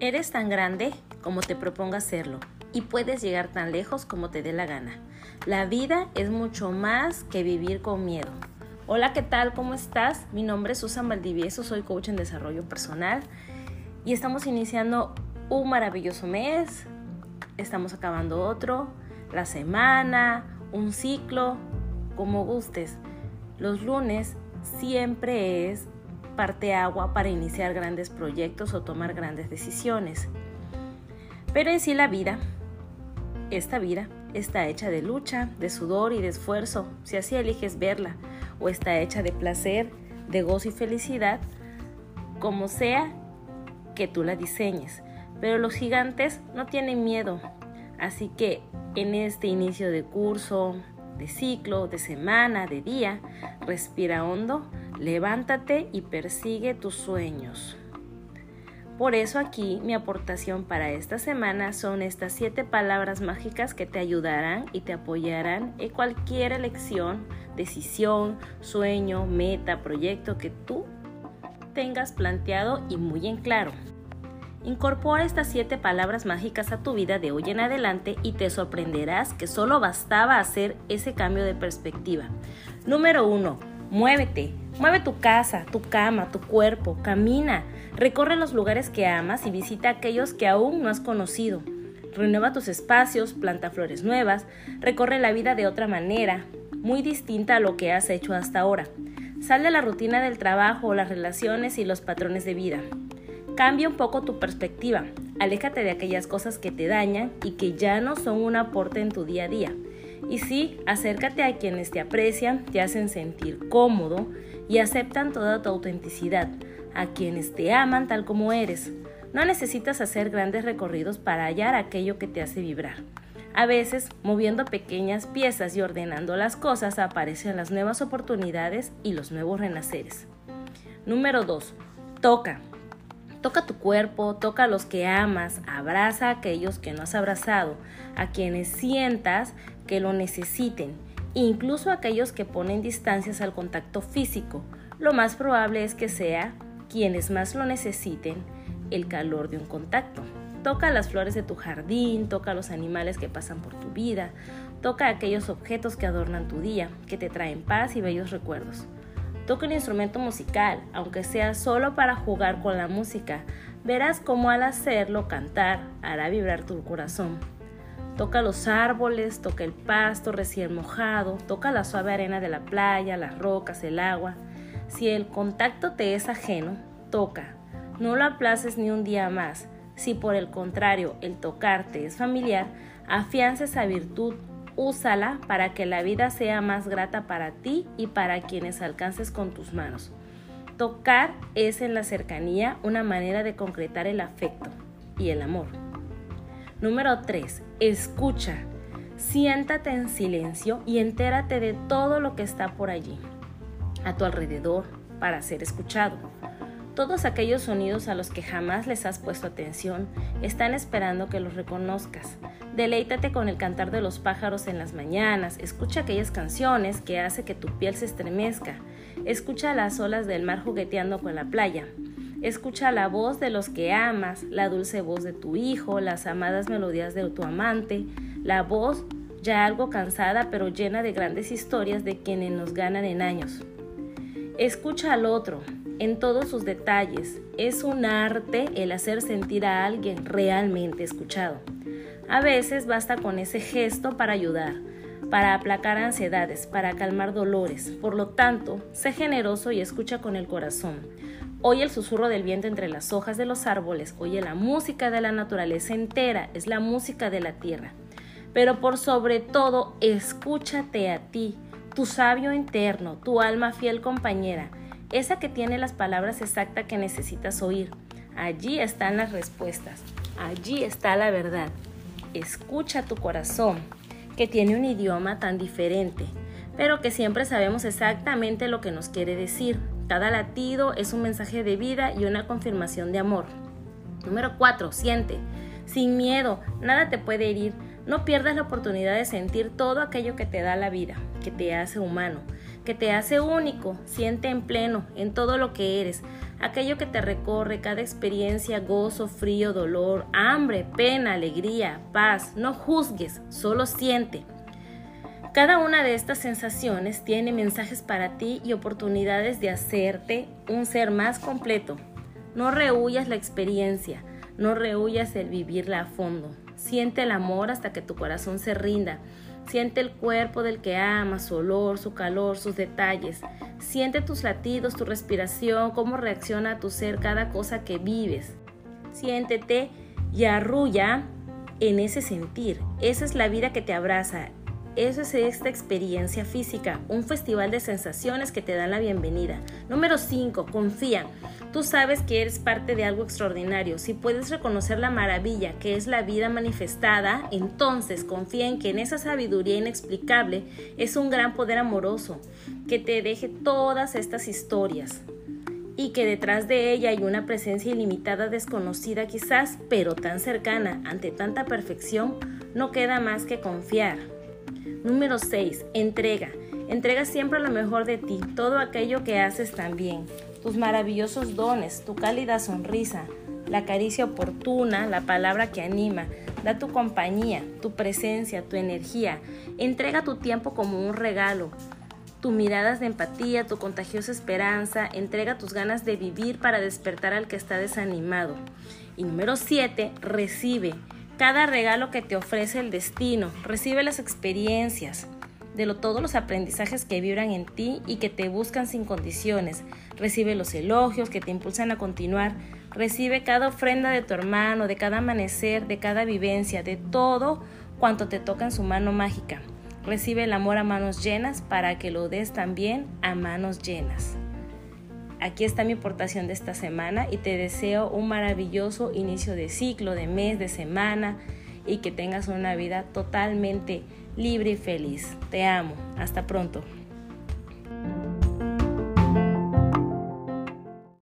Eres tan grande como te propongas serlo y puedes llegar tan lejos como te dé la gana. La vida es mucho más que vivir con miedo. Hola, ¿qué tal? ¿Cómo estás? Mi nombre es Susan Valdivieso, soy coach en desarrollo personal y estamos iniciando un maravilloso mes. Estamos acabando otro, la semana, un ciclo, como gustes. Los lunes siempre es parte agua para iniciar grandes proyectos o tomar grandes decisiones. Pero en sí la vida, esta vida, está hecha de lucha, de sudor y de esfuerzo, si así eliges verla, o está hecha de placer, de gozo y felicidad, como sea que tú la diseñes. Pero los gigantes no tienen miedo, así que en este inicio de curso, de ciclo, de semana, de día, respira hondo, Levántate y persigue tus sueños. Por eso aquí mi aportación para esta semana son estas siete palabras mágicas que te ayudarán y te apoyarán en cualquier elección, decisión, sueño, meta, proyecto que tú tengas planteado y muy en claro. Incorpora estas siete palabras mágicas a tu vida de hoy en adelante y te sorprenderás que solo bastaba hacer ese cambio de perspectiva. Número 1 Muévete, mueve tu casa, tu cama, tu cuerpo, camina, recorre los lugares que amas y visita aquellos que aún no has conocido. Renueva tus espacios, planta flores nuevas, recorre la vida de otra manera, muy distinta a lo que has hecho hasta ahora. Sal de la rutina del trabajo, las relaciones y los patrones de vida. Cambia un poco tu perspectiva, aléjate de aquellas cosas que te dañan y que ya no son un aporte en tu día a día. Y sí, acércate a quienes te aprecian, te hacen sentir cómodo y aceptan toda tu autenticidad, a quienes te aman tal como eres. No necesitas hacer grandes recorridos para hallar aquello que te hace vibrar. A veces, moviendo pequeñas piezas y ordenando las cosas, aparecen las nuevas oportunidades y los nuevos renaceres. Número 2. Toca. Toca tu cuerpo, toca a los que amas, abraza a aquellos que no has abrazado, a quienes sientas que lo necesiten, incluso aquellos que ponen distancias al contacto físico. Lo más probable es que sea quienes más lo necesiten el calor de un contacto. Toca las flores de tu jardín, toca los animales que pasan por tu vida, toca aquellos objetos que adornan tu día, que te traen paz y bellos recuerdos. Toca un instrumento musical, aunque sea solo para jugar con la música. Verás cómo al hacerlo cantar hará vibrar tu corazón. Toca los árboles, toca el pasto recién mojado, toca la suave arena de la playa, las rocas, el agua. Si el contacto te es ajeno, toca. No lo aplaces ni un día más. Si por el contrario el tocarte es familiar, afianza esa virtud úsala para que la vida sea más grata para ti y para quienes alcances con tus manos. Tocar es en la cercanía una manera de concretar el afecto y el amor. Número 3. Escucha. Siéntate en silencio y entérate de todo lo que está por allí, a tu alrededor, para ser escuchado. Todos aquellos sonidos a los que jamás les has puesto atención están esperando que los reconozcas. Deleítate con el cantar de los pájaros en las mañanas, escucha aquellas canciones que hace que tu piel se estremezca, escucha las olas del mar jugueteando con la playa, escucha la voz de los que amas, la dulce voz de tu hijo, las amadas melodías de tu amante, la voz ya algo cansada pero llena de grandes historias de quienes nos ganan en años. Escucha al otro, en todos sus detalles. Es un arte el hacer sentir a alguien realmente escuchado. A veces basta con ese gesto para ayudar, para aplacar ansiedades, para calmar dolores. Por lo tanto, sé generoso y escucha con el corazón. Oye el susurro del viento entre las hojas de los árboles, oye la música de la naturaleza entera, es la música de la tierra. Pero por sobre todo, escúchate a ti, tu sabio interno, tu alma fiel compañera esa que tiene las palabras exactas que necesitas oír. Allí están las respuestas, allí está la verdad. Escucha tu corazón, que tiene un idioma tan diferente, pero que siempre sabemos exactamente lo que nos quiere decir. Cada latido es un mensaje de vida y una confirmación de amor. Número 4. Siente. Sin miedo, nada te puede herir. No pierdas la oportunidad de sentir todo aquello que te da la vida, que te hace humano que te hace único. Siente en pleno en todo lo que eres, aquello que te recorre, cada experiencia, gozo, frío, dolor, hambre, pena, alegría, paz. No juzgues, solo siente. Cada una de estas sensaciones tiene mensajes para ti y oportunidades de hacerte un ser más completo. No rehuyas la experiencia, no rehuyas el vivirla a fondo. Siente el amor hasta que tu corazón se rinda. Siente el cuerpo del que amas, su olor, su calor, sus detalles. Siente tus latidos, tu respiración, cómo reacciona tu ser cada cosa que vives. Siéntete y arrulla en ese sentir. Esa es la vida que te abraza. Esa es esta experiencia física, un festival de sensaciones que te dan la bienvenida. Número 5. Confía. Tú sabes que eres parte de algo extraordinario. Si puedes reconocer la maravilla que es la vida manifestada, entonces confía en que en esa sabiduría inexplicable es un gran poder amoroso que te deje todas estas historias y que detrás de ella hay una presencia ilimitada desconocida quizás, pero tan cercana ante tanta perfección, no queda más que confiar. Número 6. Entrega. Entrega siempre lo mejor de ti, todo aquello que haces también, tus maravillosos dones, tu cálida sonrisa, la caricia oportuna, la palabra que anima, da tu compañía, tu presencia, tu energía. Entrega tu tiempo como un regalo, tu miradas de empatía, tu contagiosa esperanza, entrega tus ganas de vivir para despertar al que está desanimado. Y número 7, recibe cada regalo que te ofrece el destino, recibe las experiencias, de lo, todos los aprendizajes que vibran en ti y que te buscan sin condiciones. Recibe los elogios que te impulsan a continuar. Recibe cada ofrenda de tu hermano, de cada amanecer, de cada vivencia, de todo cuanto te toca en su mano mágica. Recibe el amor a manos llenas para que lo des también a manos llenas. Aquí está mi aportación de esta semana y te deseo un maravilloso inicio de ciclo, de mes, de semana y que tengas una vida totalmente libre y feliz. Te amo. Hasta pronto.